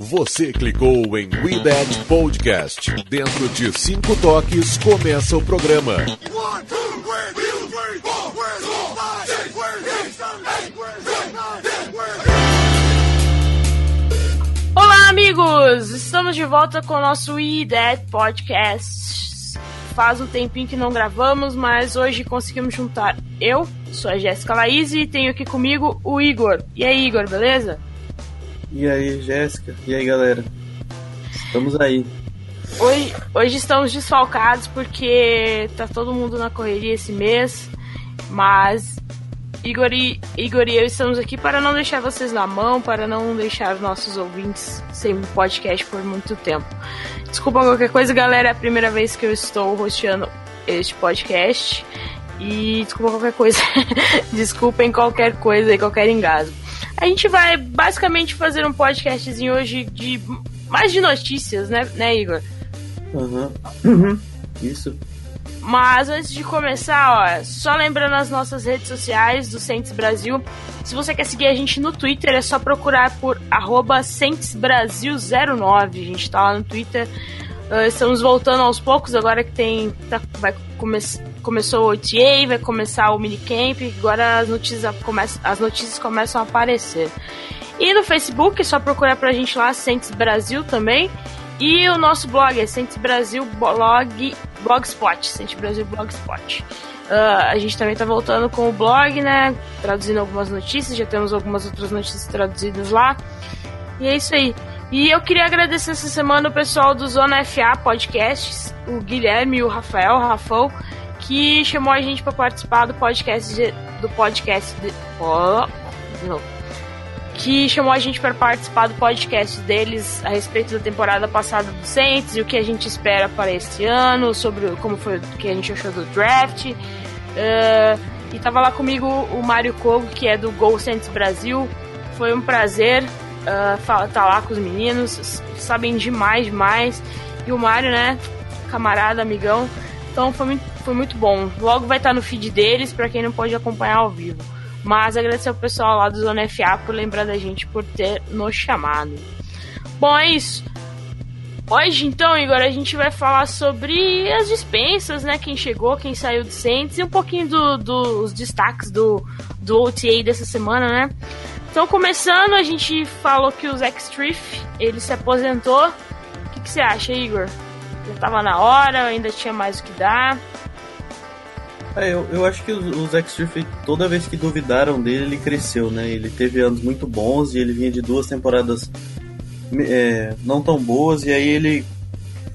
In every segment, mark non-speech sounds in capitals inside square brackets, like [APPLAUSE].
Você clicou em We Podcast. Dentro de cinco toques, começa o programa. Olá, amigos! Estamos de volta com o nosso We Podcast. Faz um tempinho que não gravamos, mas hoje conseguimos juntar eu, sou a Jéssica Laís e tenho aqui comigo o Igor. E aí, Igor, beleza? E aí, Jéssica? E aí, galera? Estamos aí. Hoje, hoje estamos desfalcados porque tá todo mundo na correria esse mês, mas Igor e, Igor e eu estamos aqui para não deixar vocês na mão, para não deixar os nossos ouvintes sem podcast por muito tempo. Desculpa qualquer coisa, galera, é a primeira vez que eu estou rosteando este podcast. E desculpa qualquer coisa. [LAUGHS] Desculpem qualquer coisa e qualquer engasgo. A gente vai basicamente fazer um podcastzinho hoje de mais de notícias, né, né Igor? Uhum. uhum. Isso. Mas antes de começar, ó, só lembrando as nossas redes sociais do Saints Brasil. Se você quer seguir a gente no Twitter, é só procurar por SaintsBrasil09. A gente tá lá no Twitter. Uh, estamos voltando aos poucos, agora que tem. Tá, vai come, começou o OTA, vai começar o minicamp, agora as notícias, come, as notícias começam a aparecer. E no Facebook é só procurar pra gente lá, Saints Brasil também. E o nosso blog é Sente Brasil Blog Blogspot, Sente Brasil Blogspot. Uh, a gente também está voltando com o blog, né? Traduzindo algumas notícias, já temos algumas outras notícias traduzidas lá. E é isso aí. E eu queria agradecer essa semana o pessoal do Zona FA Podcasts, o Guilherme e o Rafael, o Rafão, que chamou a gente para participar do podcast de, do podcast de, oh, de novo que chamou a gente para participar do podcast deles a respeito da temporada passada do Saints e o que a gente espera para este ano, sobre como foi o que a gente achou do draft. Uh, e tava lá comigo o Mário Kogo, que é do Go Saints Brasil. Foi um prazer uh, tá lá com os meninos, sabem demais, demais. E o Mário, né, camarada, amigão. Então foi muito, foi muito bom. Logo vai estar no feed deles para quem não pode acompanhar ao vivo. Mas agradecer ao pessoal lá do Zona FA por lembrar da gente por ter nos chamado. Bom, é isso. Hoje, então, Igor, a gente vai falar sobre as dispensas, né? Quem chegou, quem saiu do Saints e um pouquinho dos do, destaques do, do OTA dessa semana, né? Então, começando, a gente falou que o Zach Striff, ele se aposentou. O que, que você acha, Igor? Já tava na hora, ainda tinha mais o que dar? É, eu, eu acho que o, Zack Striff, toda vez que duvidaram dele, ele cresceu, né? Ele teve anos muito bons e ele vinha de duas temporadas é, não tão boas, e aí ele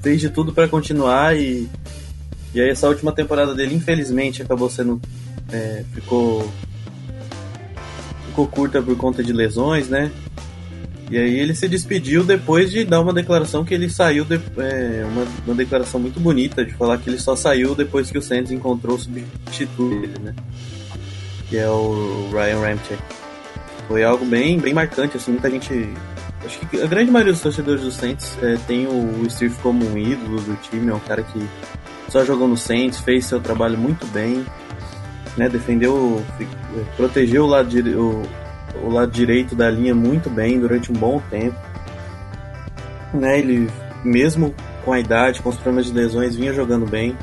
fez de tudo para continuar e, e aí essa última temporada dele, infelizmente, acabou sendo. É, ficou. Ficou curta por conta de lesões, né? E aí ele se despediu depois de dar uma declaração que ele saiu, de, é, uma, uma, declaração muito bonita, de falar que ele só saiu depois que o Santos encontrou o substituto dele, né? Que é o Ryan Ramchick. Foi algo bem, bem marcante, assim, muita gente... Acho que a grande maioria dos torcedores do Saints é, tem o Steve como um ídolo do time, é um cara que só jogou no Saints, fez seu trabalho muito bem, né? Defendeu, protegeu o lado, o, o lado direito da linha muito bem durante um bom tempo. Né, ele, mesmo com a idade, com os problemas de lesões, vinha jogando bem.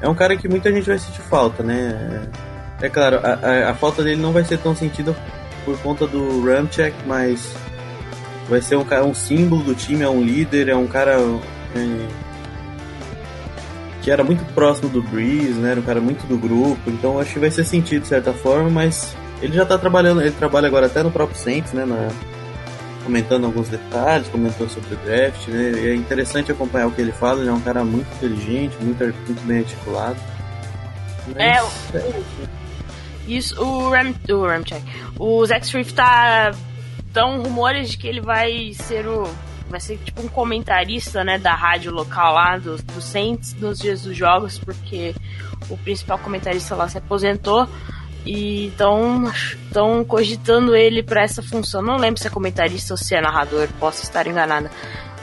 É um cara que muita gente vai sentir falta, né? É, é claro, a, a, a, falta dele não vai ser tão sentida por conta do Ramchek, mas vai ser um, um símbolo do time, é um líder, é um cara é, que era muito próximo do Breeze, né? Era um cara muito do grupo, então acho que vai ser sentido de certa forma, mas ele já tá trabalhando, ele trabalha agora até no próprio Saints, né? Na, comentando alguns detalhes, comentando sobre o draft, né? E é interessante acompanhar o que ele fala, ele é um cara muito inteligente, muito, muito bem articulado. Mas, é, é, isso, o Ram, o Ramcheck, o Zack Swift tá tão rumores de que ele vai ser o vai ser tipo um comentarista, né, da rádio local lá do, do Saints nos dias dos jogos, porque o principal comentarista lá se aposentou. E estão cogitando ele para essa função. Não lembro se é comentarista ou se é narrador, posso estar enganada.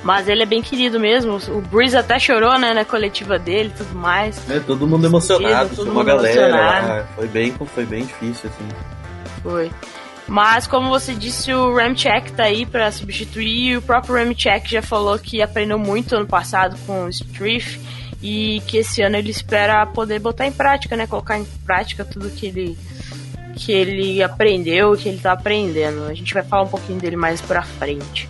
Mas ele é bem querido mesmo. O Breeze até chorou, né, na coletiva dele e tudo mais. É, todo mundo emocionado, todo uma galera. Lá. Foi bem, foi bem difícil, assim. Foi. Mas, como você disse, o Ramchek tá aí para substituir. E o próprio Ramchek já falou que aprendeu muito ano passado com o Striff e que esse ano ele espera poder botar em prática, né? Colocar em prática tudo que ele que ele aprendeu, que ele tá aprendendo. A gente vai falar um pouquinho dele mais pra frente.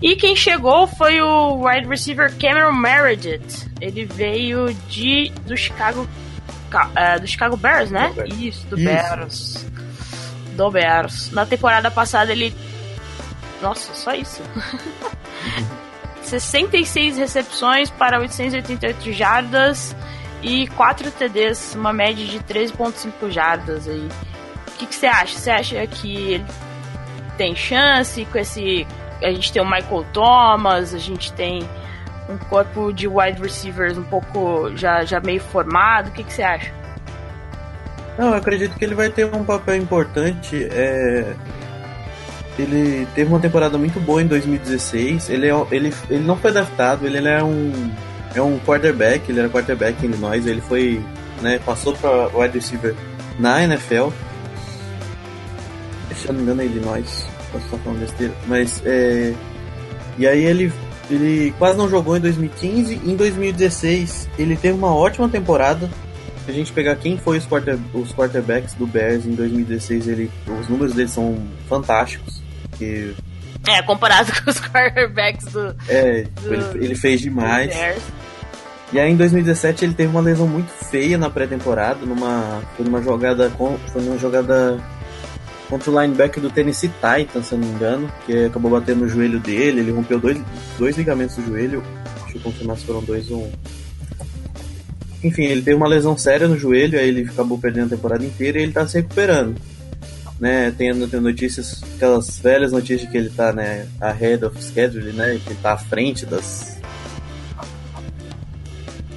E quem chegou foi o wide receiver Cameron Meredith. Ele veio de do Chicago uh, do Chicago Bears, né? Isso, do Isso. Bears. Do Bears. Na temporada passada ele Nossa, só isso. [LAUGHS] 66 recepções para 888 jardas e 4 TDs, uma média de 13.5 jardas aí que, que você acha? Você acha que ele tem chance com esse. A gente tem o Michael Thomas, a gente tem um corpo de wide receivers um pouco já, já meio formado. O que, que você acha? Não, eu acredito que ele vai ter um papel importante. É... Ele teve uma temporada muito boa em 2016. Ele, é, ele, ele não foi draftado, ele, ele é um é um quarterback, ele era quarterback em Illinois, ele foi, né, passou para wide receiver na NFL se eu não me engano é Illinois, posso estar falando besteira, mas é, e aí ele, ele quase não jogou em 2015, em 2016 ele teve uma ótima temporada, se a gente pegar quem foi os, quarter, os quarterbacks do Bears em 2016, ele, os números dele são fantásticos, que é, comparado [LAUGHS] com os quarterbacks do. É, do, ele, ele, fez demais. E aí em 2017 ele teve uma lesão muito feia na pré-temporada, numa foi numa jogada com, foi numa jogada contra o linebacker do Tennessee Titans, se eu não me engano, que acabou batendo no joelho dele, ele rompeu dois, dois ligamentos do joelho, deixa eu confirmar se foram dois ou um. Enfim, ele teve uma lesão séria no joelho, aí ele acabou perdendo a temporada inteira e ele tá se recuperando. Né, tem, tem notícias, aquelas velhas notícias que ele tá, né, ahead of schedule, né, que ele tá à frente das...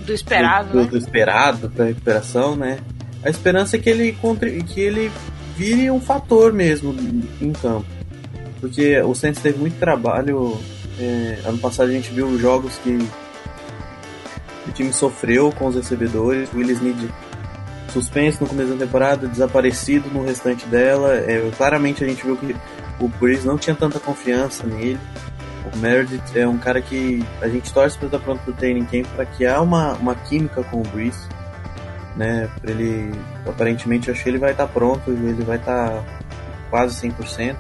Do esperado, do, né? do esperado pra recuperação, né. A esperança é que ele, que ele vire um fator mesmo em campo. Porque o Saints teve muito trabalho. É, ano passado a gente viu jogos que o time sofreu com os recebedores. O Willis Need suspenso no começo da temporada, desaparecido no restante dela. É, claramente a gente viu que o Breeze não tinha tanta confiança nele. O Meredith é um cara que a gente torce para estar pronto para o training camp para criar uma, uma química com o Breeze né? Ele aparentemente eu acho que ele vai estar tá pronto, ele vai estar tá quase 100%.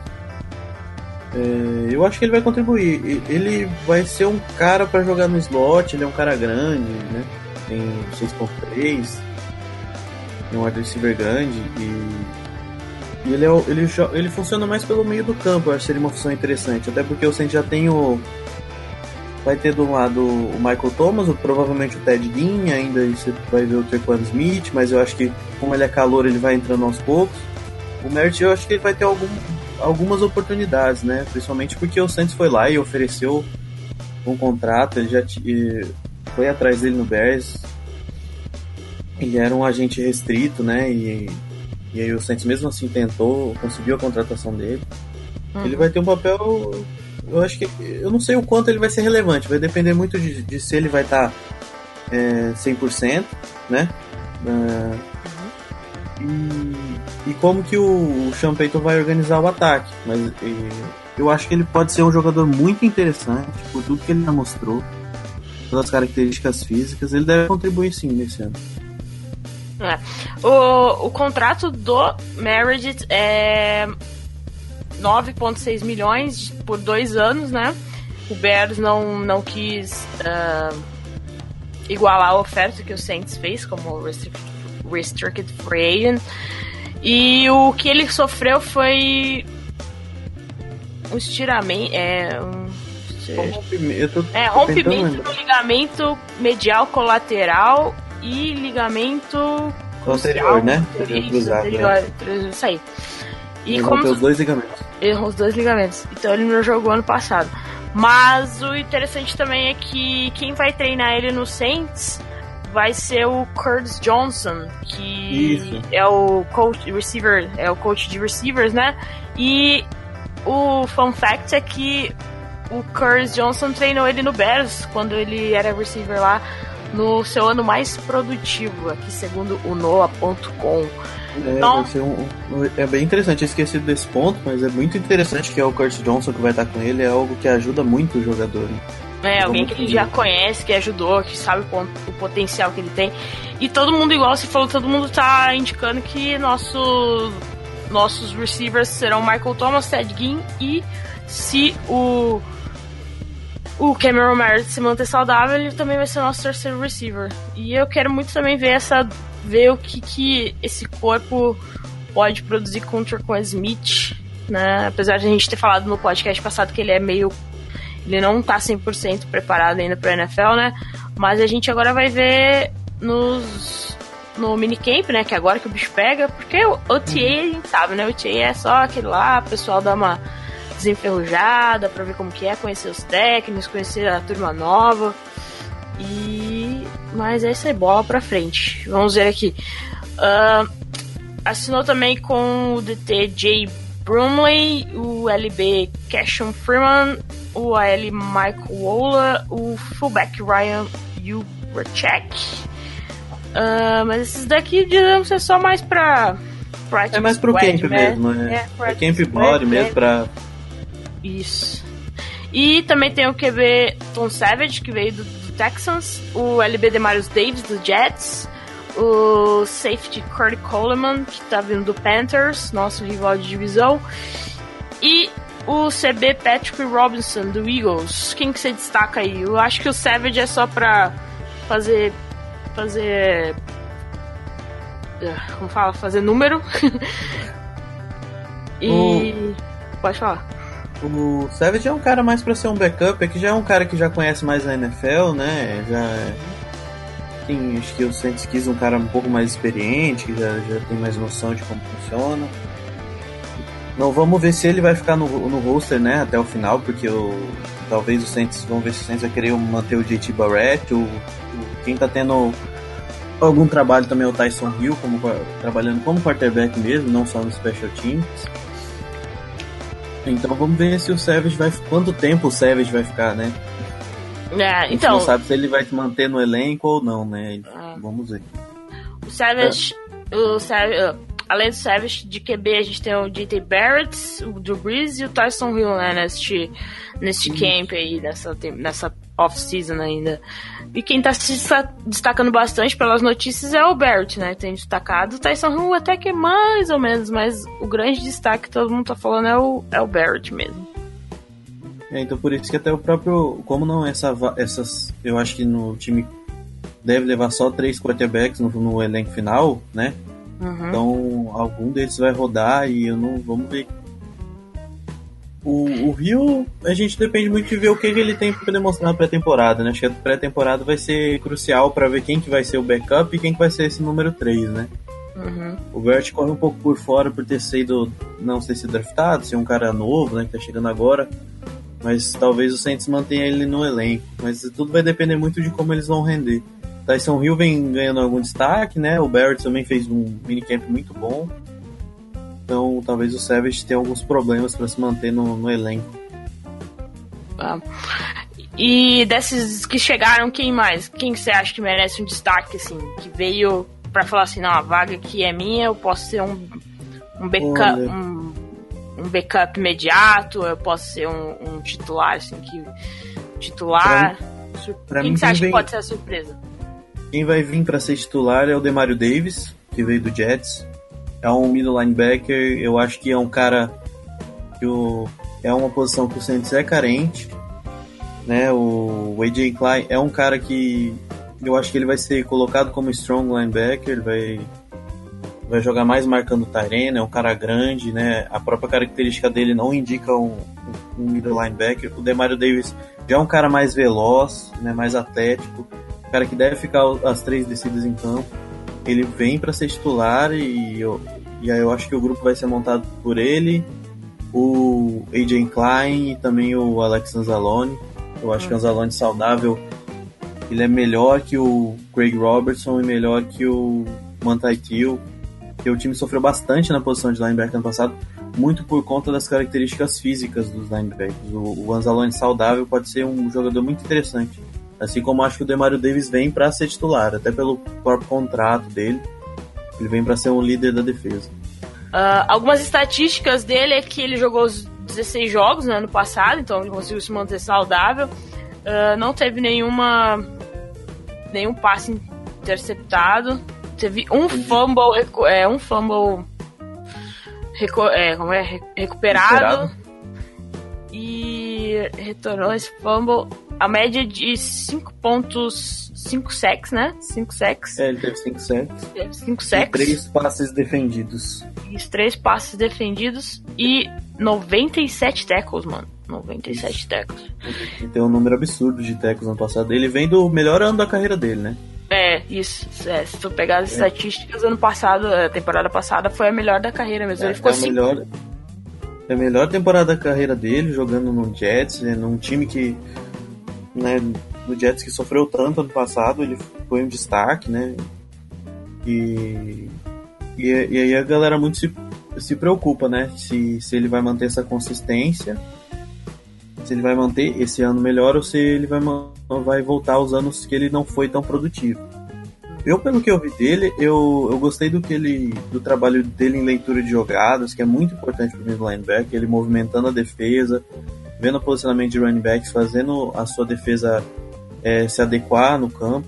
É, eu acho que ele vai contribuir. Ele vai ser um cara para jogar no slot, ele é um cara grande, né? Tem 6.3, é um wide receiver grande e, e ele, é, ele, ele funciona mais pelo meio do campo, eu acho que seria uma função interessante, até porque o Saints já tem o Vai ter do lado o Michael Thomas, o, provavelmente o Ted Ginn, ainda você vai ver o Trequan Smith, mas eu acho que como ele é calor, ele vai entrando aos poucos. O Merritt eu acho que ele vai ter algum, algumas oportunidades, né? Principalmente porque o Santos foi lá e ofereceu um contrato, ele já foi atrás dele no Bears. Ele era um agente restrito, né? E, e aí o Santos mesmo assim tentou, conseguiu a contratação dele. Uhum. Ele vai ter um papel eu acho que. Eu não sei o quanto ele vai ser relevante, vai depender muito de, de se ele vai estar tá, é, 100%, né? Uh, e, e, como que o, o Sean Payton vai organizar o ataque. Mas e, eu acho que ele pode ser um jogador muito interessante por tudo que ele já mostrou, pelas características físicas. Ele deve contribuir sim nesse ano. É. O, o contrato do Meredith é 9,6 milhões por dois anos, né? O Bears não, não quis uh, igualar a oferta que o Saints fez como restricted free agent. E o que ele sofreu foi um estiramento. É, um, rompimento, é, rompimento do ligamento medial colateral e ligamento anterior, né? Anterior, né? Isso aí. E ele como os dois ligamentos. Errou os dois ligamentos. Então ele não jogou ano passado. Mas o interessante também é que quem vai treinar ele no Saints vai ser o Curtis Johnson, que Isso. é o coach receiver, é o coach de receivers, né? E o fun fact é que o Curtis Johnson treinou ele no Bears quando ele era receiver lá no seu ano mais produtivo, aqui segundo o Noah.com. É, então, um, é bem interessante, eu esqueci desse ponto, mas é muito interessante que é o Curtis Johnson que vai estar com ele, é algo que ajuda muito o jogador. Né? É, alguém que ele já conhece, que ajudou, que sabe o, o, potencial que ele tem. E todo mundo, igual você falou, todo mundo tá indicando que nosso, nossos receivers serão Michael Thomas, Ted Ginn e se o o Cameron Meredith se manter saudável, ele também vai ser nosso terceiro receiver. E eu quero muito também ver essa ver o que, que esse corpo pode produzir contra com Smith, né? Apesar de a gente ter falado no podcast passado que ele é meio ele não tá 100% preparado ainda para NFL, né? Mas a gente agora vai ver nos no minicamp, né? Que é agora que o bicho pega, porque o OTA a gente sabe, né? O OTA é só aquele lá, o pessoal dá uma desenferrujada para ver como que é, conhecer os técnicos, conhecer a turma nova. E mas essa é bola para frente. Vamos ver aqui. Uh, assinou também com o DT Jay Brumley, o LB Cashon Freeman, o AL Michael Wola, o fullback Ryan Ubercheck. Uh, mas esses daqui digamos ser só mais pra. É mais pro camp mesmo, né? É, é camp body mesmo pra isso. E também tem o QB Tom Savage, que veio do, do Texans, o LB Demarius Davis, do Jets, o safety Cody Coleman, que tá vindo do Panthers, nosso rival de divisão, e o CB Patrick Robinson, do Eagles. Quem que você destaca aí? Eu acho que o Savage é só pra fazer. fazer. Como fala? Fazer número. [LAUGHS] e. Pode falar. O Savage é um cara mais para ser um backup, é que já é um cara que já conhece mais a NFL, né? Já tem, acho que o Saints quis um cara um pouco mais experiente, que já, já tem mais noção de como funciona. Não, vamos ver se ele vai ficar no, no roster, né, até o final, porque o, talvez o Saints, vamos ver se o Saints vai querer manter o JT Barrett, o, quem tá tendo algum trabalho também é o Tyson Hill, como, trabalhando como quarterback mesmo, não só no special teams. Então vamos ver se o Savage vai. Quanto tempo o Savage vai ficar, né? É, então. não sabe se ele vai se manter no elenco ou não, né? É. Vamos ver. O Savage. É. O Savage. Além do Savage de QB, a gente tem o JT Barrett, o Drew Brees e o Tyson Hill, né? Neste, neste camp aí, nessa, nessa off-season ainda. E quem tá se destacando bastante pelas notícias é o Barrett, né? Tem destacado. O Tyson Hill até que é mais ou menos, mas o grande destaque que todo mundo tá falando é o, é o Barrett mesmo. É, então por isso que até o próprio. Como não essa, essas. Eu acho que no time deve levar só três quarterbacks no, no elenco final, né? Uhum. Então algum deles vai rodar e eu não. Vamos ver o, o Rio, a gente depende muito de ver o que, que ele tem para demonstrar na pré-temporada, né? Acho que a pré-temporada vai ser crucial para ver quem que vai ser o backup e quem que vai ser esse número 3, né? Uhum. O Bert corre um pouco por fora por ter sido, não sei se draftado, ser um cara novo, né, que tá chegando agora. Mas talvez o Saints mantenha ele no elenco. Mas tudo vai depender muito de como eles vão render. Tyson Hill vem ganhando algum destaque, né? O Barrett também fez um minicamp muito bom. Então talvez o Savage tenha alguns problemas para se manter no, no elenco. Ah. E desses que chegaram, quem mais? Quem você acha que merece um destaque, assim? Que veio para falar assim, não, a vaga aqui é minha, eu posso ser um, um backup. Um, um, backup imediato, eu posso ser um, um titular, assim, que. Titular. Pra, pra quem mim, você acha vem, que pode ser a surpresa? Quem vai vir para ser titular é o Demario Davis, que veio do Jets é um middle linebacker, eu acho que é um cara que o, é uma posição que o Saints é carente, né? O AJ Klein é um cara que eu acho que ele vai ser colocado como strong linebacker, ele vai vai jogar mais marcando Tyrene, é um cara grande, né? A própria característica dele não indica um, um middle linebacker. O Demario Davis já é um cara mais veloz, né? Mais atlético, cara que deve ficar as três descidas em campo ele vem para ser titular e, eu, e aí eu acho que o grupo vai ser montado por ele, o AJ Klein e também o Alex Anzalone. Eu acho que o Anzalone saudável ele é melhor que o Craig Robertson e melhor que o Mantai Teal, que o time sofreu bastante na posição de linebacker ano passado, muito por conta das características físicas dos linebackers. O, o Anzalone saudável pode ser um jogador muito interessante Assim como acho que o Demario Davis vem para ser titular, até pelo próprio contrato dele. Ele vem para ser um líder da defesa. Uh, algumas estatísticas dele é que ele jogou os 16 jogos no ano passado, então ele conseguiu se manter saudável. Uh, não teve nenhuma nenhum passe interceptado. Teve um fumble, é, um fumble recu é, como é, recuperado, recuperado, e retornou esse fumble a média de 5 pontos, 5 sacks, né? 5 sacks. É, ele teve 5 sacks. Teve 5 sacks. E 3 passes defendidos. Isso, 3 passes defendidos e 97 tackles, mano. 97 Isso. tackles. Ele tem um número absurdo de tackles no passado. Ele vem do melhor ano da carreira dele, né? É, isso. É, se tu pegar as é. estatísticas, ano passado, a temporada passada foi a melhor da carreira mesmo. É, ele ficou é a melhor, é a melhor temporada da carreira dele, jogando no Jets, né, num time que né, no Jets que sofreu tanto ano passado, ele foi um destaque, né? E, e, e aí a galera muito se, se preocupa, né? Se, se ele vai manter essa consistência, se ele vai manter esse ano melhor ou se ele vai, vai voltar aos anos que ele não foi tão produtivo. Eu, pelo que eu vi dele, eu, eu gostei do que ele do trabalho dele em leitura de jogadas, que é muito importante para o linebacker, ele movimentando a defesa, vendo o posicionamento de running backs, fazendo a sua defesa é, se adequar no campo.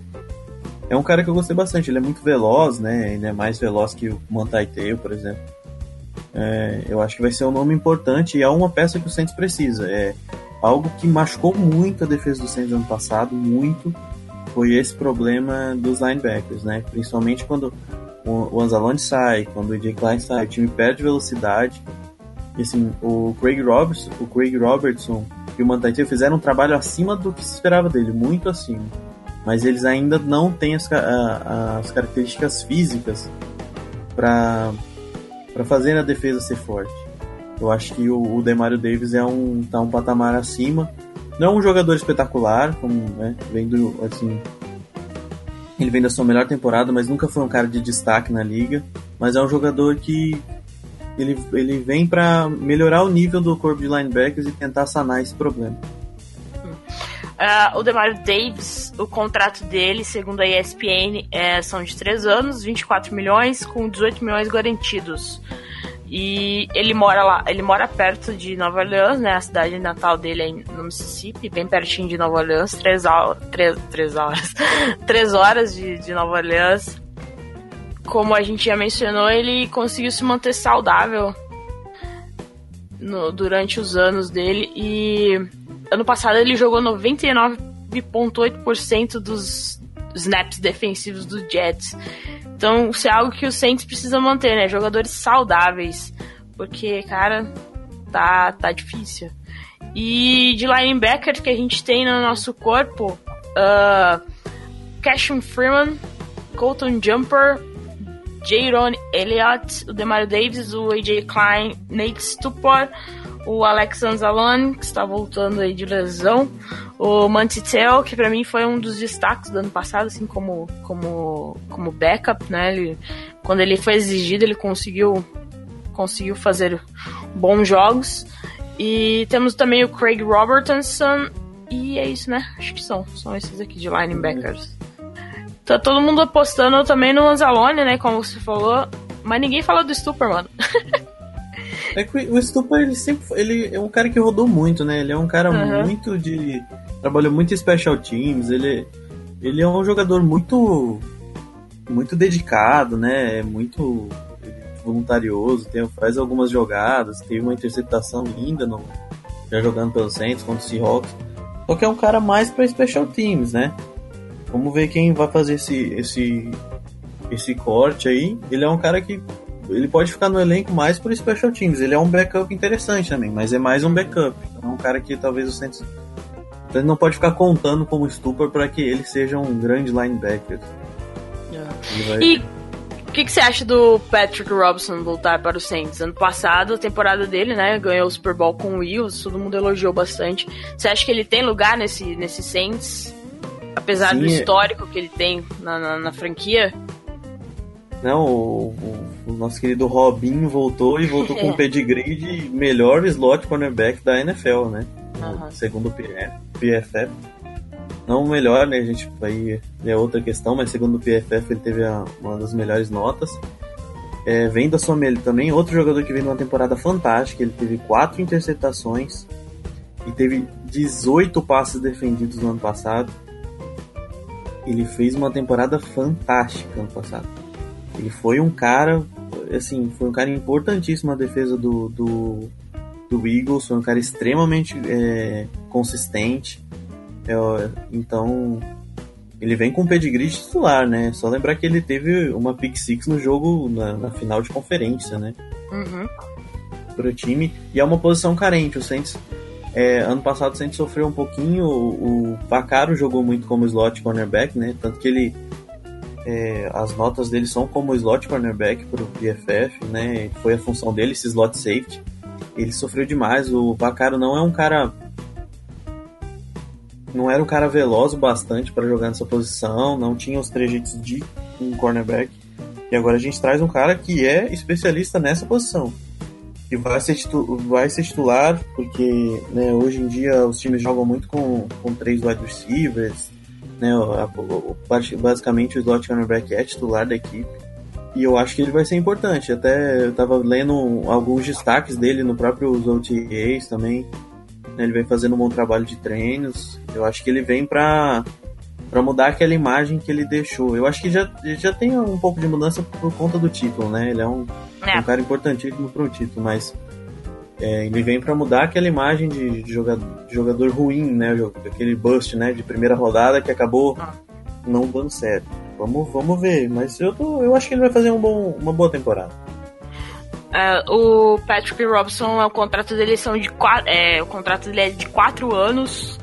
É um cara que eu gostei bastante, ele é muito veloz, né? Ele é mais veloz que o Mantai Tail, por exemplo. É, eu acho que vai ser um nome importante e é uma peça que o Saints precisa. É algo que machucou muito a defesa do Saints ano passado, muito, foi esse problema dos linebackers, né? Principalmente quando o Anzalone sai, quando o AJ Klein sai, o time perde velocidade assim, o Craig Robertson, o Craig Robertson e o Mantaitio fizeram um trabalho acima do que se esperava dele, muito acima. Mas eles ainda não têm as, as características físicas para para fazer a defesa ser forte. Eu acho que o, o Demario Davis é um tá um patamar acima. Não é um jogador espetacular, como né, assim, ele vem da sua melhor temporada, mas nunca foi um cara de destaque na liga. Mas é um jogador que ele, ele vem para melhorar o nível do corpo de linebackers e tentar sanar esse problema. Uh, o Demario Davis, o contrato dele, segundo a ESPN, é, são de 3 anos, 24 milhões, com 18 milhões garantidos. E ele mora lá, ele mora perto de Nova Orleans, né? A cidade natal dele é no Mississippi, bem pertinho de Nova Orleans, 3 horas, três, três horas, [LAUGHS] três horas de, de Nova Orleans como a gente já mencionou, ele conseguiu se manter saudável no, durante os anos dele e ano passado ele jogou 99,8% dos snaps defensivos do Jets. Então, isso é algo que o Saints precisa manter, né? Jogadores saudáveis, porque, cara, tá, tá difícil. E de linebacker que a gente tem no nosso corpo, uh, Freeman, Colton Jumper, Jaron Elliott, o Demario Davis, o AJ Klein, Nate Stupor, o Alex Anzalone, que está voltando aí de lesão, o Mantitel, que para mim foi um dos destaques do ano passado, assim como como como backup, né? Ele, quando ele foi exigido, ele conseguiu conseguiu fazer bons jogos. E temos também o Craig Robertson e é isso, né? Acho que são são esses aqui de linebackers. Tá todo mundo apostando também no Anzalone, né? Como você falou. Mas ninguém fala do Stupor, mano. é que o Stupor, ele sempre ele é um cara que rodou muito, né? Ele é um cara uhum. muito de. Trabalhou muito em special teams. Ele, ele é um jogador muito. Muito dedicado, né? É muito voluntarioso. Tem, faz algumas jogadas. Teve uma interceptação linda no, já jogando pelo Saints contra o Seahawks. Só que é um cara mais para special teams, né? Vamos ver quem vai fazer esse, esse, esse corte aí. Ele é um cara que ele pode ficar no elenco mais por special teams. Ele é um backup interessante também, mas é mais um backup. É um cara que talvez o Saints ele não pode ficar contando como stupor para que ele seja um grande linebacker. Yeah. Vai... E o que, que, você acha do Patrick Robinson voltar para o Saints? Ano passado, a temporada dele, né, ganhou o Super Bowl com o Wills, todo mundo elogiou bastante. Você acha que ele tem lugar nesse, nesse Saints? Apesar Sim, do é. histórico que ele tem na, na, na franquia. Não, o, o, o, nosso querido Robinho voltou e voltou com o [LAUGHS] pedigree de melhor slot cornerback da NFL, né? Uhum. Segundo o PFF. não o melhor, né? A gente vai é outra questão, mas segundo o PFF ele teve a, uma das melhores notas. É, vem da sua também outro jogador que vem numa temporada fantástica. Ele teve quatro interceptações e teve 18 passes defendidos no ano passado. Ele fez uma temporada fantástica ano passado. Ele foi um cara, assim, foi um cara importantíssimo na defesa do, do, do Eagles, foi um cara extremamente é, consistente. É, então, ele vem com pedigree titular, né? Só lembrar que ele teve uma pick six no jogo, na, na final de conferência, né? Uhum. Pro time. E é uma posição carente. O Saints, é, ano passado, Saints sofreu um pouquinho. O, o Vacaro jogou muito como slot cornerback, né? Tanto que ele. É, as notas dele são como slot cornerback pro PFF, né? Foi a função dele, esse slot safety. Ele sofreu demais. O Vacaro não é um cara não era um cara veloz o bastante para jogar nessa posição, não tinha os trejeitos de um cornerback. E agora a gente traz um cara que é especialista nessa posição. Que vai ser, vai ser titular, porque né, hoje em dia os times jogam muito com, com três wide receivers. Né, basicamente o slot cornerback é titular da equipe. E eu acho que ele vai ser importante. Até eu estava lendo alguns destaques dele no próprio OTAs também né? Ele vem fazendo um bom trabalho de treinos. Eu acho que ele vem para para mudar aquela imagem que ele deixou. Eu acho que já, já tem um pouco de mudança por conta do título, né? Ele é um, é. um cara importantíssimo para o título, mas é, ele vem para mudar aquela imagem de, de, jogador, de, jogador, ruim, né? Aquele bust, né? De primeira rodada que acabou ah. não dando certo. Vamos, vamos ver, mas eu, tô, eu acho que ele vai fazer um bom, uma boa temporada. Uh, o Patrick Robson, o contrato dele são de quatro, é, o contrato dele é de 4 anos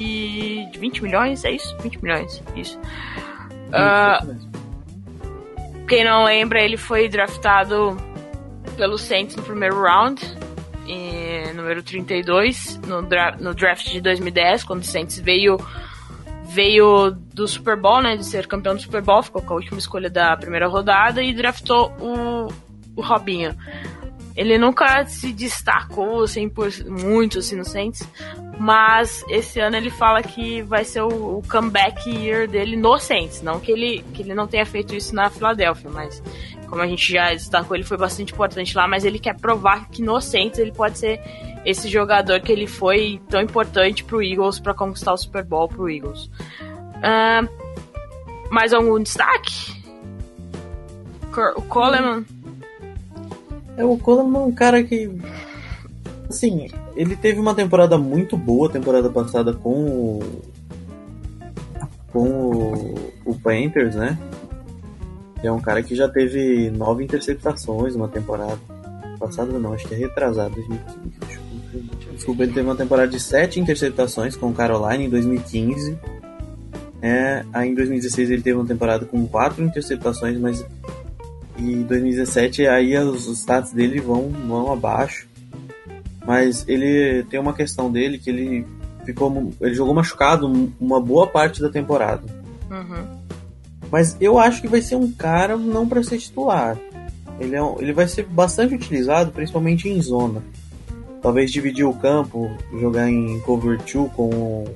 e de 20 milhões, é isso? 20 milhões, isso. Uh, quem não lembra, ele foi draftado pelo Saints no primeiro round, e, número 32, no, dra no draft de 2010, quando o Saints veio veio do Super Bowl, né, de ser campeão do Super Bowl, ficou com a última escolha da primeira rodada e draftou o o Robinho. Ele nunca se destacou assim, por muito assim, no Saints, mas esse ano ele fala que vai ser o, o, comeback year dele no Saints. Não que ele, que ele não tenha feito isso na Filadélfia, mas como a gente já destacou, ele foi bastante importante lá, mas ele quer provar que no Saints ele pode ser esse jogador que ele foi tão importante pro Eagles para conquistar o Super Bowl pro Eagles. Uh, mais algum destaque? O Coleman. É, o Coleman é um cara que. Assim, ele teve uma temporada muito boa, temporada passada com o. com o, o Panthers, né? É um cara que já teve nove interceptações uma temporada. Passada não, acho que é retrasado, 2015. Desculpa, ele teve uma temporada de sete interceptações com o Carolina em 2015. É, aí em 2016 ele teve uma temporada com quatro interceptações, mas e 2017 aí os, status dele vão, vão abaixo. Mas ele tem uma questão dele que ele ficou. Ele jogou machucado uma boa parte da temporada. Uhum. Mas eu acho que vai ser um cara não para ser titular. Ele, é um, ele vai ser bastante utilizado, principalmente em zona. Talvez dividir o campo, jogar em cover 2 com,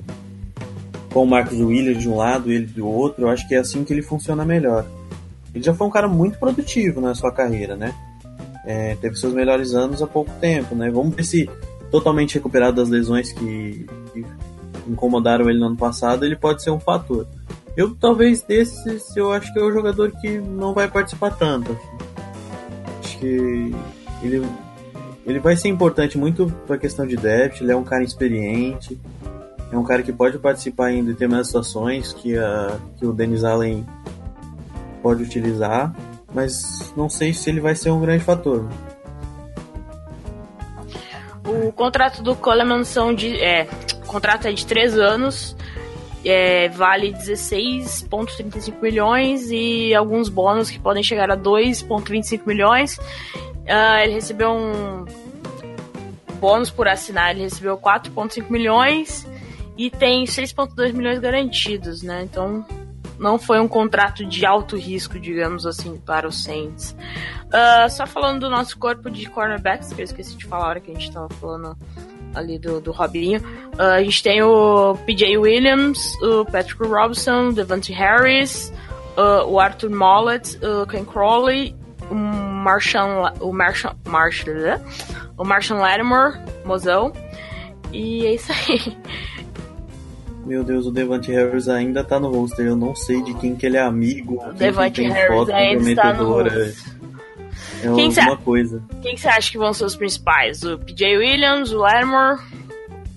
com o Marcos Williams de um lado e ele do outro. Eu acho que é assim que ele funciona melhor. Ele já foi um cara muito produtivo na sua carreira, né? É, teve seus melhores anos há pouco tempo, né? Vamos ver se totalmente recuperado das lesões que, que incomodaram ele no ano passado, ele pode ser um fator. Eu talvez desses, eu acho que é o jogador que não vai participar tanto. Assim. Acho que ele, ele vai ser importante muito para a questão de depth, ele é um cara experiente, é um cara que pode participar em determinadas situações que, a, que o Dennis Allen pode utilizar, mas não sei se ele vai ser um grande fator. O contrato do Coleman são de. É, contrato é de 3 anos, é, vale 16,35 milhões e alguns bônus que podem chegar a 2,25 milhões. Uh, ele recebeu um bônus por assinar, ele recebeu 4,5 milhões e tem 6,2 milhões garantidos, né? Então não foi um contrato de alto risco, digamos assim, para os Saints. Uh, só falando do nosso corpo de cornerbacks, que eu esqueci de falar a hora que a gente estava falando ali do, do Robinho. Uh, a gente tem o PJ Williams, o Patrick Robinson, Devante Harris, uh, o Arthur Mollett, o Ken Crawley, o Marshawn, o Marshawn, Marshall, o Marshawn Lattimore, mozão. E é isso aí. [LAUGHS] Meu Deus, o Devante Harris ainda tá no roster. Eu não sei de quem que ele é amigo. O Devante Harris ainda está no roster. É quem alguma coisa. Quem você acha que vão ser os principais? O PJ Williams, o Lattimore?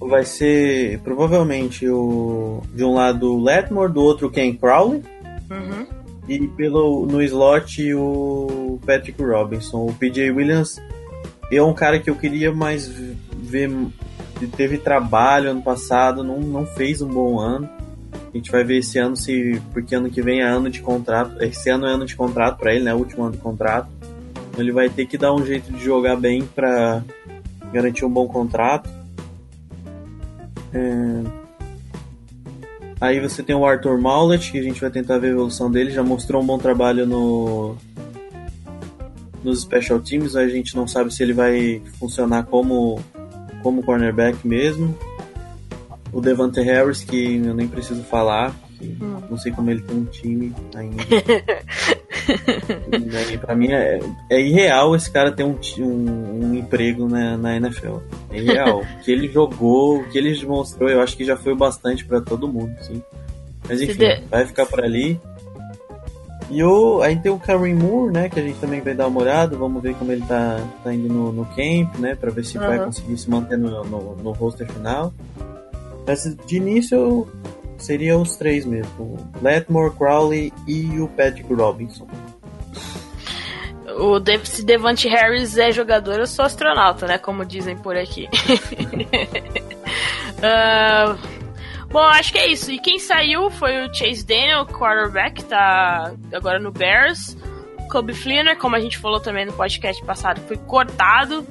Vai ser provavelmente o de um lado o Lattimore, do outro o Ken Crowley. Uhum. E pelo, no slot o Patrick Robinson. O PJ Williams é um cara que eu queria mais ver. Teve trabalho ano passado, não, não fez um bom ano. A gente vai ver esse ano se. Porque ano que vem é ano de contrato. Esse ano é ano de contrato para ele, né? O último ano de contrato. Ele vai ter que dar um jeito de jogar bem para garantir um bom contrato. É... Aí você tem o Arthur Maulet, que a gente vai tentar ver a evolução dele. Já mostrou um bom trabalho no nos special teams. A gente não sabe se ele vai funcionar como como cornerback mesmo. O Devante Harris, que eu nem preciso falar, hum. não sei como ele tem um time ainda. [LAUGHS] pra mim é, é irreal esse cara ter um, um, um emprego na, na NFL. É irreal. o que ele jogou, o que ele demonstrou, eu acho que já foi bastante para todo mundo, sim. Mas enfim, vai ficar por ali. E o, aí tem o Kareem Moore, né? Que a gente também vai dar uma olhada. Vamos ver como ele tá, tá indo no, no camp, né? Pra ver se uhum. vai conseguir se manter no, no, no roster final. Mas de início seriam os três mesmo: Letmore, Crowley e o Patrick Robinson. O De se Devante Harris é jogador, eu sou astronauta, né? Como dizem por aqui. uh, [LAUGHS] bom, acho que é isso. E quem saiu foi o Chase Daniel, quarterback, tá agora no Bears. Kobe Fleener, como a gente falou também no podcast passado, foi cortado.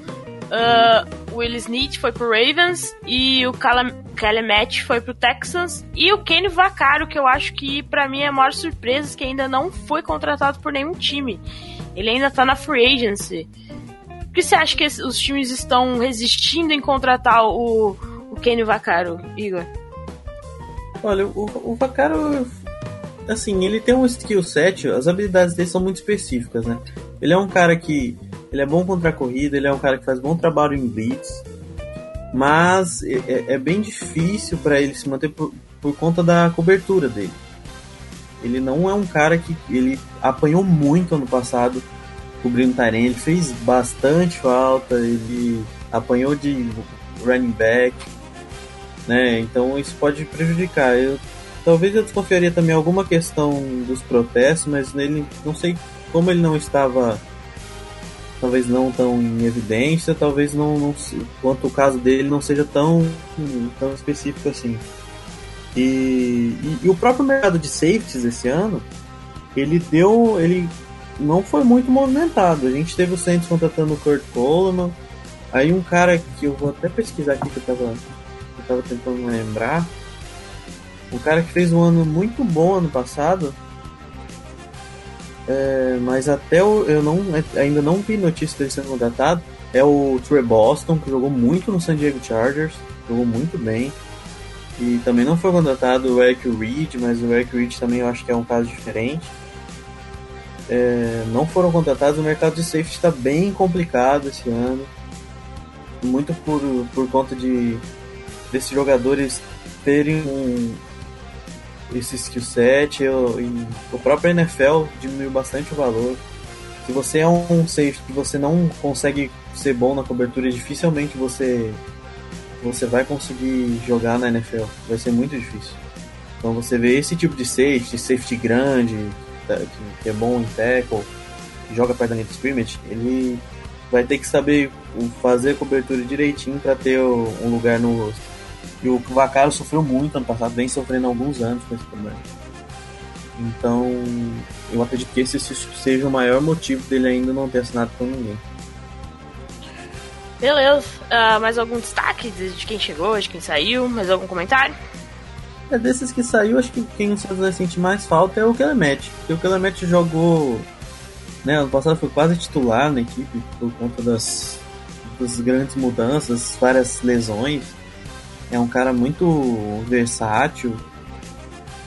Uh, o Will Smith foi pro Ravens e o Calamet foi pro Texans e o Kenny Vaccaro, que eu acho que para mim é a maior surpresa, que ainda não foi contratado por nenhum time. Ele ainda tá na free agency. Por que você acha que os times estão resistindo em contratar o, o Kenny Vaccaro, Igor? Olha, o, o assim, ele tem um skill set, as habilidades dele são muito específicas, né? Ele é um cara que ele é bom contra a corrida, ele é um cara que faz bom trabalho em blitz, mas é, é, é bem difícil para ele se manter por, por conta da cobertura dele. Ele não é um cara que ele apanhou muito ano passado cobrindo Tyrene, ele fez bastante falta, ele apanhou de running back, né? Então isso pode prejudicar. Eu talvez eu desconfiaria também alguma questão dos protestos, mas nele não sei como ele não estava talvez não tão em evidência, talvez não, não quanto o caso dele não seja tão, tão específico assim. E, e, e, o próprio mercado de safeties esse ano, ele deu, ele não foi muito movimentado. A gente teve o Saints contratando o Kurt Coleman, aí um cara que eu vou até pesquisar aqui que eu tava, tava tentando lembrar, um cara que fez um ano muito bom ano passado, é, mas até o, eu não, ainda não vi notícia dele sendo contratado. É o Trey Boston, que jogou muito no San Diego Chargers, jogou muito bem. E também não foi contratado o Eric Reed, mas o Eric Reed também eu acho que é um caso diferente. É, não foram contratados, o mercado de safety está bem complicado esse ano. Muito por, por conta de desses jogadores terem um, esse skill set eu, e o próprio NFL diminuiu bastante o valor. Se você é um safety que você não consegue ser bom na cobertura, dificilmente você você vai conseguir jogar na NFL. Vai ser muito difícil. Então você vê esse tipo de safety, safety grande, tá, que é bom em tackle, que joga perto da linha de scrimmage, ele vai ter que saber fazer a cobertura direitinho para ter um lugar no e o Vaccaro sofreu muito ano passado, vem sofrendo há alguns anos com esse problema. Então, eu acredito que esse seja o maior motivo dele ainda não ter assinado com ninguém. Beleza. Uh, mais algum destaque de quem chegou, de quem saiu? Mais algum comentário? É desses que saiu, acho que quem vai sentir mais falta é o Kelemet. Porque o Kelemet jogou. Né, ano passado foi quase titular na equipe por conta das muitas grandes mudanças, várias lesões. É um cara muito versátil,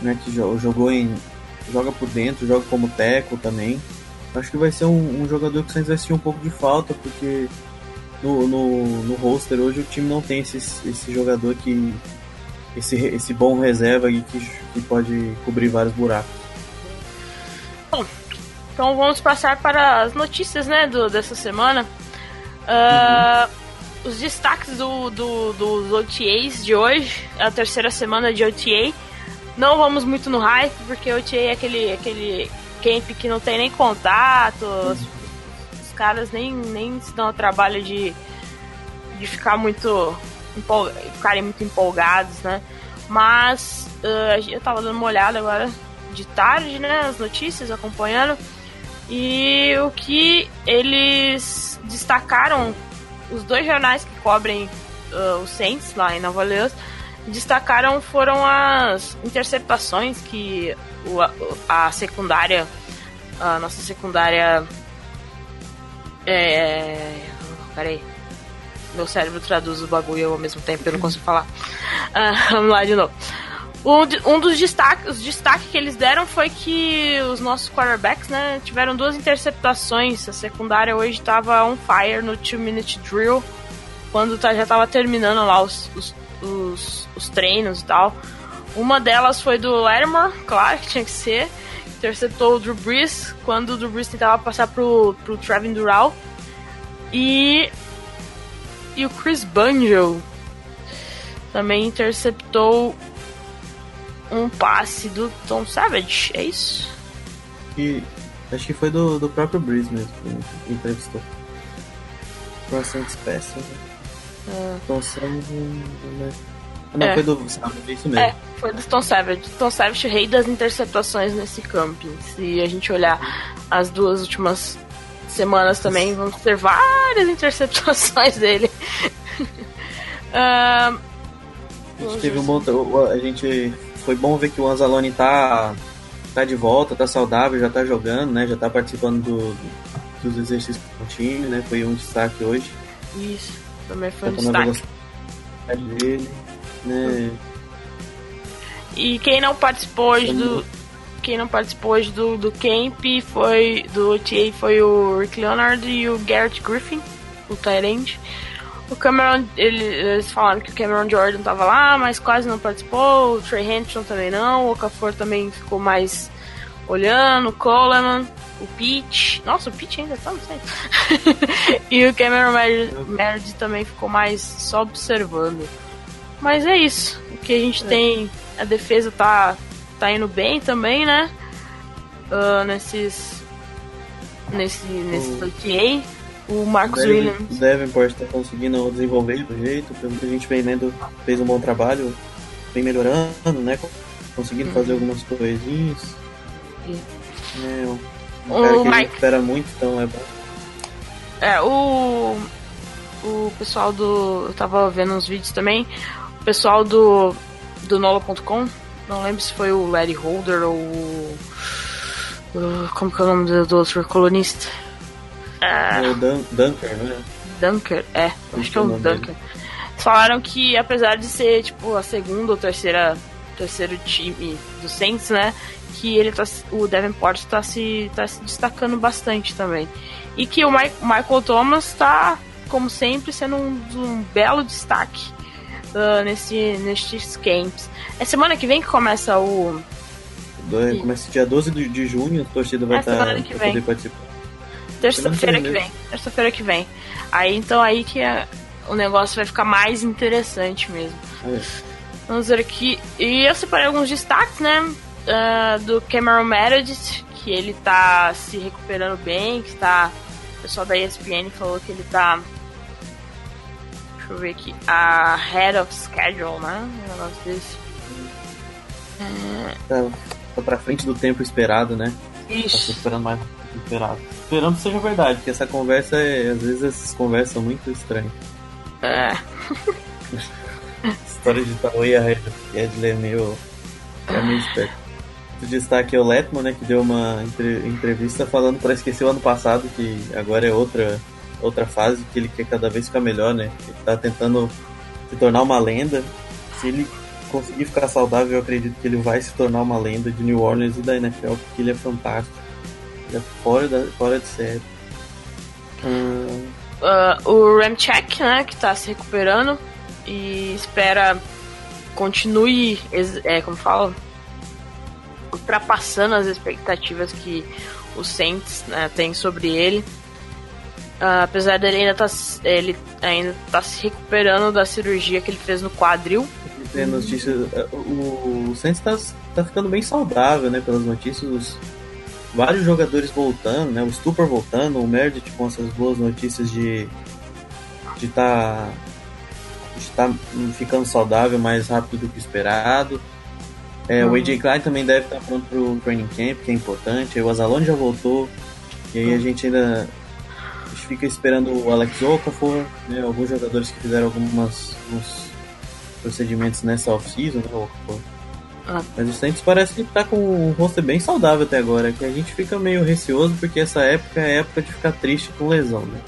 né? Que jogou em. joga por dentro, joga como teco também. Acho que vai ser um, um jogador que o Saints vai sentir um pouco de falta, porque no, no, no roster hoje o time não tem esse, esse jogador que. Esse, esse bom reserva que, que pode cobrir vários buracos. Bom, então vamos passar para as notícias né, do, dessa semana. Uh, uhum. Os destaques do, do, dos OTAs de hoje, a terceira semana de OTA. Não vamos muito no hype, porque OTA é aquele, aquele camp que não tem nem contato, os, os, caras nem, nem se dão o trabalho de, de ficar muito ficarem muito empolgados, né? Mas uh, eu tava dando uma olhada agora de tarde, né? As notícias, acompanhando. E o que eles destacaram, os dois jornais que cobrem uh, Saints lá em Nova Orleans, destacaram foram as interceptações que o, a secundária, a nossa secundária. É. Peraí. Meu cérebro traduz o bagulho ao mesmo tempo, eu não consigo falar. Uh, [LAUGHS] vamos lá de novo. Um, um dos destaques, os destaques que eles deram foi que os nossos quarterbacks, né, tiveram duas interceptações. A secundária hoje estava on fire no 2-minute drill, quando tá, já estava terminando lá os, os, os, os, treinos e tal. Uma delas foi do Lattimore, claro que tinha que ser. Interceptou o Drew Brees, quando o Drew Brees tentava passar pro, pro Trevin Dural. E, e o Chris Banjo também interceptou um passe do Tom Savage, é isso? E acho que foi do, do próprio Breeze mesmo que entrevistou. Bastante peças. Né? Ah. Tom Savage. Né? Não, é. foi do Savage, é isso mesmo. É, foi do Tom Savage. Tom Savage, rei das interceptações nesse camping. Se a gente olhar as duas últimas semanas também, vamos ter várias interceptações dele. uh, [LAUGHS] a gente teve um bom. A gente foi bom ver que o Anzalone tá, tá de volta, tá saudável, já tá jogando, né? Já tá participando do, dos exercícios com o time, né? Foi um destaque hoje. Isso, também foi um destaque. Dele, né? E quem não participou hoje do. Quem não participou hoje do, do Camp foi. do OTA foi o Rick Leonard e o Garrett Griffin, o Tyrande. O Cameron, ele, eles falaram que o Cameron Jordan tava lá, mas quase não participou. O Trey Hampton também não. O Okafor também ficou mais olhando. O Coleman, o Pete. Nossa, o Pete ainda tá, não sei. [LAUGHS] e o Cameron Meredith também ficou mais só observando. Mas é isso. O que a gente é. tem. A defesa tá, tá indo bem também, né? Uh, nesses. Nesse, nesse OTA. O Marcos Devin, Williams. Davenport está conseguindo desenvolver do jeito, a gente vem vendo, fez um bom trabalho, vem melhorando, né? Conseguindo fazer algumas coisinhas. É, um o cara Mike... espera muito, então é bom. É, o. O pessoal do. Eu tava vendo uns vídeos também. O pessoal do. Do Nolo.com. Não lembro se foi o Larry Holder ou. como que é o nome do, do outro colunista? É o Dan Dunker, né? Dunker, é. Acho que é o Dunker. Falaram que apesar de ser tipo a segunda ou terceira terceiro time do Saints, né? Que ele tá, o Davenport está se, tá se destacando bastante também. E que o Mike, Michael Thomas está, como sempre, sendo um, um belo destaque uh, nesse, nesses camps. É semana que vem que começa o. Começa dia 12 de, de junho, a torcida vai, é estar, tá, poder participar. Terça-feira que vem. Terça-feira que vem. Aí então aí que o negócio vai ficar mais interessante mesmo. Vamos ver aqui. E eu separei alguns destaques, né? Uh, do Cameron Meredith, que ele tá se recuperando bem, que tá. O pessoal da ESPN falou que ele tá. Deixa eu ver aqui. A head of schedule, né? Um negócio desse. Tá, tá pra frente do tempo esperado, né? Isso. Tá se esperando mais esperado. Esperando que seja verdade, porque essa conversa é. Às vezes essas conversas são muito estranhas. É. [LAUGHS] História de Taoia Edler é meio. É meio esperto. O destaque é o Letman, né? Que deu uma entre, entrevista falando para esquecer o ano passado, que agora é outra. outra fase que ele quer cada vez ficar melhor, né? Ele tá tentando se tornar uma lenda. Se ele conseguir ficar saudável, eu acredito que ele vai se tornar uma lenda de New Orleans e da NFL, porque ele é fantástico. É fora, da, fora de série. Hum... Uh, o Ramchek, né, que tá se recuperando e espera continue, é, como fala, ultrapassando as expectativas que o Saints né, tem sobre ele. Uh, apesar dele ainda tá, ele ainda tá se recuperando da cirurgia que ele fez no quadril. Notícias, o, o Saints tá, tá ficando bem saudável, né? Pelas notícias, os, vários jogadores voltando, né? O Stupor voltando, o Meredith com essas boas notícias de de tá, de tá ficando saudável mais rápido do que esperado. É, uhum. O AJ Klein também deve estar pronto pro training camp, que é importante. O Azalone já voltou. E aí a uhum. gente ainda a gente fica esperando o Alex Okafor, né, alguns jogadores que fizeram alguns procedimentos nessa off-season, né, Okafor. Ah. Mas o Saints parece que tá com o rosto bem saudável até agora, que a gente fica meio receoso porque essa época é época de ficar triste com lesão, né?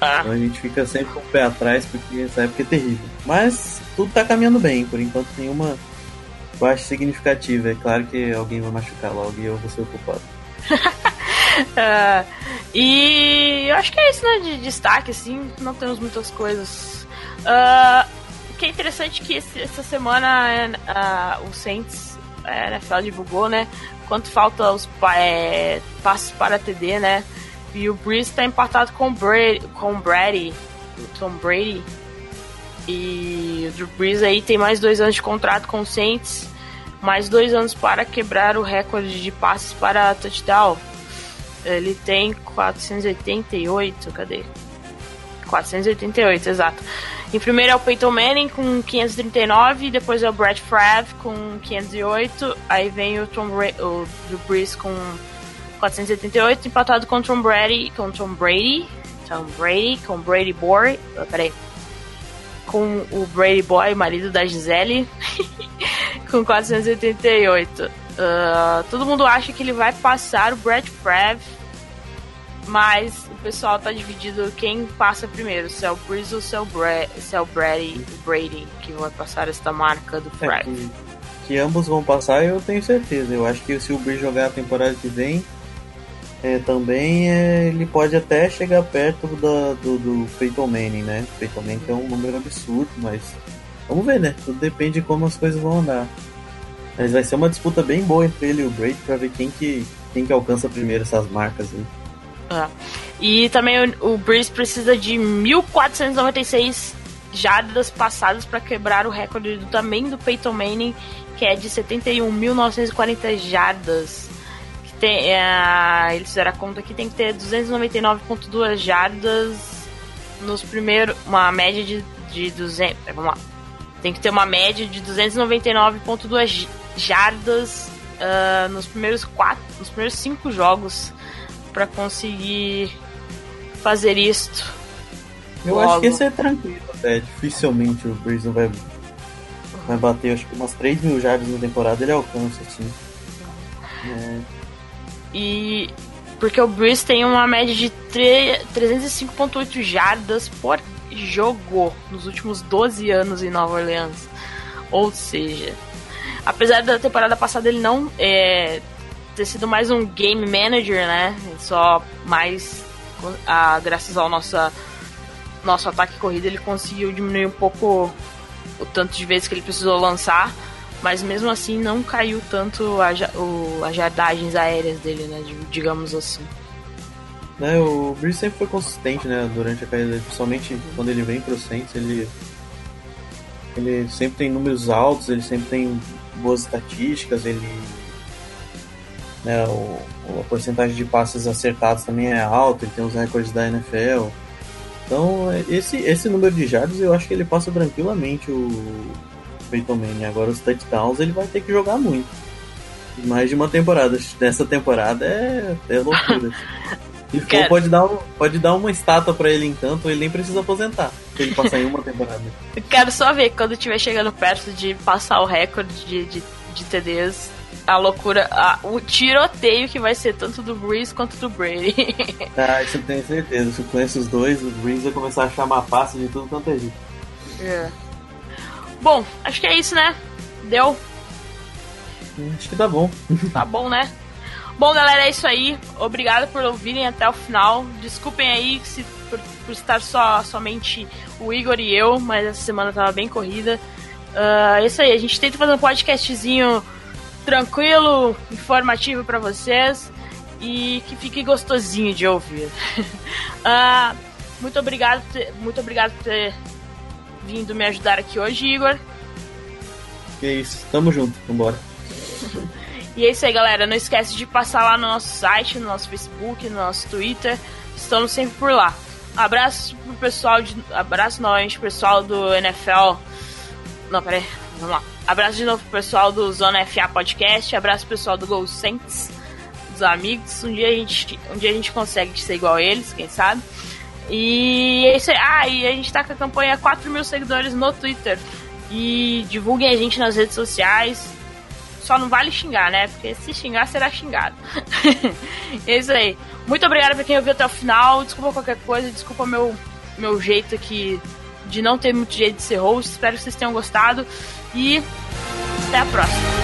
Ah. Então a gente fica sempre com o pé atrás porque essa época é terrível. Mas tudo tá caminhando bem, por enquanto nenhuma baixa significativa. É claro que alguém vai machucar logo e eu vou ser o culpado. uh, [LAUGHS] e eu acho que é isso, né? De destaque, assim, não temos muitas coisas. Uh, é interessante é que esse, essa semana uh, o Saints, a NFL divulgou, né? Quanto falta os é, passos para TD, né? E o Breeze está empatado com o Brady, com o Brady, o Tom Brady. E o Drew Brees aí tem mais dois anos de contrato com o Saints, mais dois anos para quebrar o recorde de passes para touchdown. Ele tem 488, cadê? 488, exato. Em primeiro é o Peyton Manning com 539, depois é o Brad Favre com 508, aí vem o Tom Bra o Drew Brees com 478, empatado com Tom Brady, com Tom Brady, Tom Brady, com Brady Boy, oh, peraí, com o Brady Boy, marido da Gisele, [LAUGHS] com 488. Uh, ah, todo mundo acha que ele vai passar o Brad Favre, mas o pessoal tá dividido quem passa primeiro, se é o Breeze ou se é o, Bra se é o Brady, Brady que vai passar esta marca do Favre. É que, que, ambos vão passar, eu tenho certeza. Eu acho que se o Breeze jogar a temporada que vem, é, também é, ele pode até chegar perto da, do, do Peyton Manning, né? Peyton Manning é um número absurdo, mas vamos ver, né? Tudo depende de como as coisas vão andar. Mas vai ser uma disputa bem boa entre ele e o Brady para ver quem que, quem que alcança primeiro essas marcas aí. Ah. E também o, o Breeze precisa de 1.496 jardas passadas para quebrar o recorde do, também do Peyton Manning, que é de 71.940 jardas tem, é, eles fizeram a conta que tem que ter 299.2 jardas nos primeiros. Uma média de, de 200. É, vamos lá. Tem que ter uma média de 299.2 jardas uh, nos primeiros quatro, nos primeiros cinco jogos para conseguir fazer isto. Eu logo. acho que esse é tranquilo até. Dificilmente o Breeze vai, vai bater, acho que umas 3 mil jardas na temporada ele alcança, assim. É. E porque o Bruce tem uma média de 305.8 jardas por jogo nos últimos 12 anos em Nova Orleans. Ou seja, apesar da temporada passada ele não é, ter sido mais um game manager, né? Só mais a, graças ao nosso, nosso ataque corrida ele conseguiu diminuir um pouco o tanto de vezes que ele precisou lançar mas mesmo assim não caiu tanto a, o, as jardagens aéreas dele, né? Digamos assim. Né, o Breeze sempre foi consistente, né? Durante a carreira, principalmente quando ele vem pro Saints, ele ele sempre tem números altos, ele sempre tem boas estatísticas, ele né, o, a porcentagem de passes acertados também é alta, ele tem os recordes da NFL. Então, esse, esse número de jardas eu acho que ele passa tranquilamente o, Peyton Manning. Agora os touchdowns ele vai ter que jogar muito. Mais de uma temporada. Nessa temporada é, é loucura. [LAUGHS] E for, pode, dar um, pode dar uma estátua para ele em campo, ele nem precisa aposentar. Se ele passar em uma temporada. [LAUGHS] Eu quero só ver quando estiver chegando perto de passar o recorde de, de, de TDs a loucura, a, o tiroteio que vai ser tanto do Breeze quanto do Brady. [LAUGHS] ah, isso eu tenho certeza. Se eu conheço os dois, o Breeze vai começar a chamar passe de tudo quanto é jeito. É. Bom, acho que é isso, né? Deu? Acho que tá bom. Tá bom, né? Bom, galera, é isso aí. Obrigado por ouvirem até o final. Desculpem aí se, por, por estar só somente o Igor e eu, mas essa semana tava bem corrida. Uh, é isso aí, a gente tenta fazer um podcastzinho tranquilo, informativo para vocês e que fique gostosinho de ouvir. uh, [LAUGHS] muito obrigado, muito obrigado por ter vindo me ajudar aqui hoje, Igor. Que isso, tamo junto, vambora. [LAUGHS] e é isso aí, galera. Não esquece de passar lá no nosso site, no nosso Facebook, no nosso Twitter. Estamos sempre por lá. Abraço pro pessoal de. Abraço novamente pro pessoal do NFL. Não, peraí, vamos lá. Abraço de novo pro pessoal do Zona FA Podcast. Abraço pro pessoal do Gol Saints, dos amigos. Um dia a gente, um dia a gente consegue ser igual a eles, quem sabe. E é aí. Ah, e a gente tá com a campanha 4 mil seguidores no Twitter. E divulguem a gente nas redes sociais. Só não vale xingar, né? Porque se xingar, será xingado. [LAUGHS] é isso aí. Muito obrigado pra quem ouviu até o final. Desculpa qualquer coisa, desculpa meu, meu jeito aqui de não ter muito jeito de ser host. Espero que vocês tenham gostado. E até a próxima.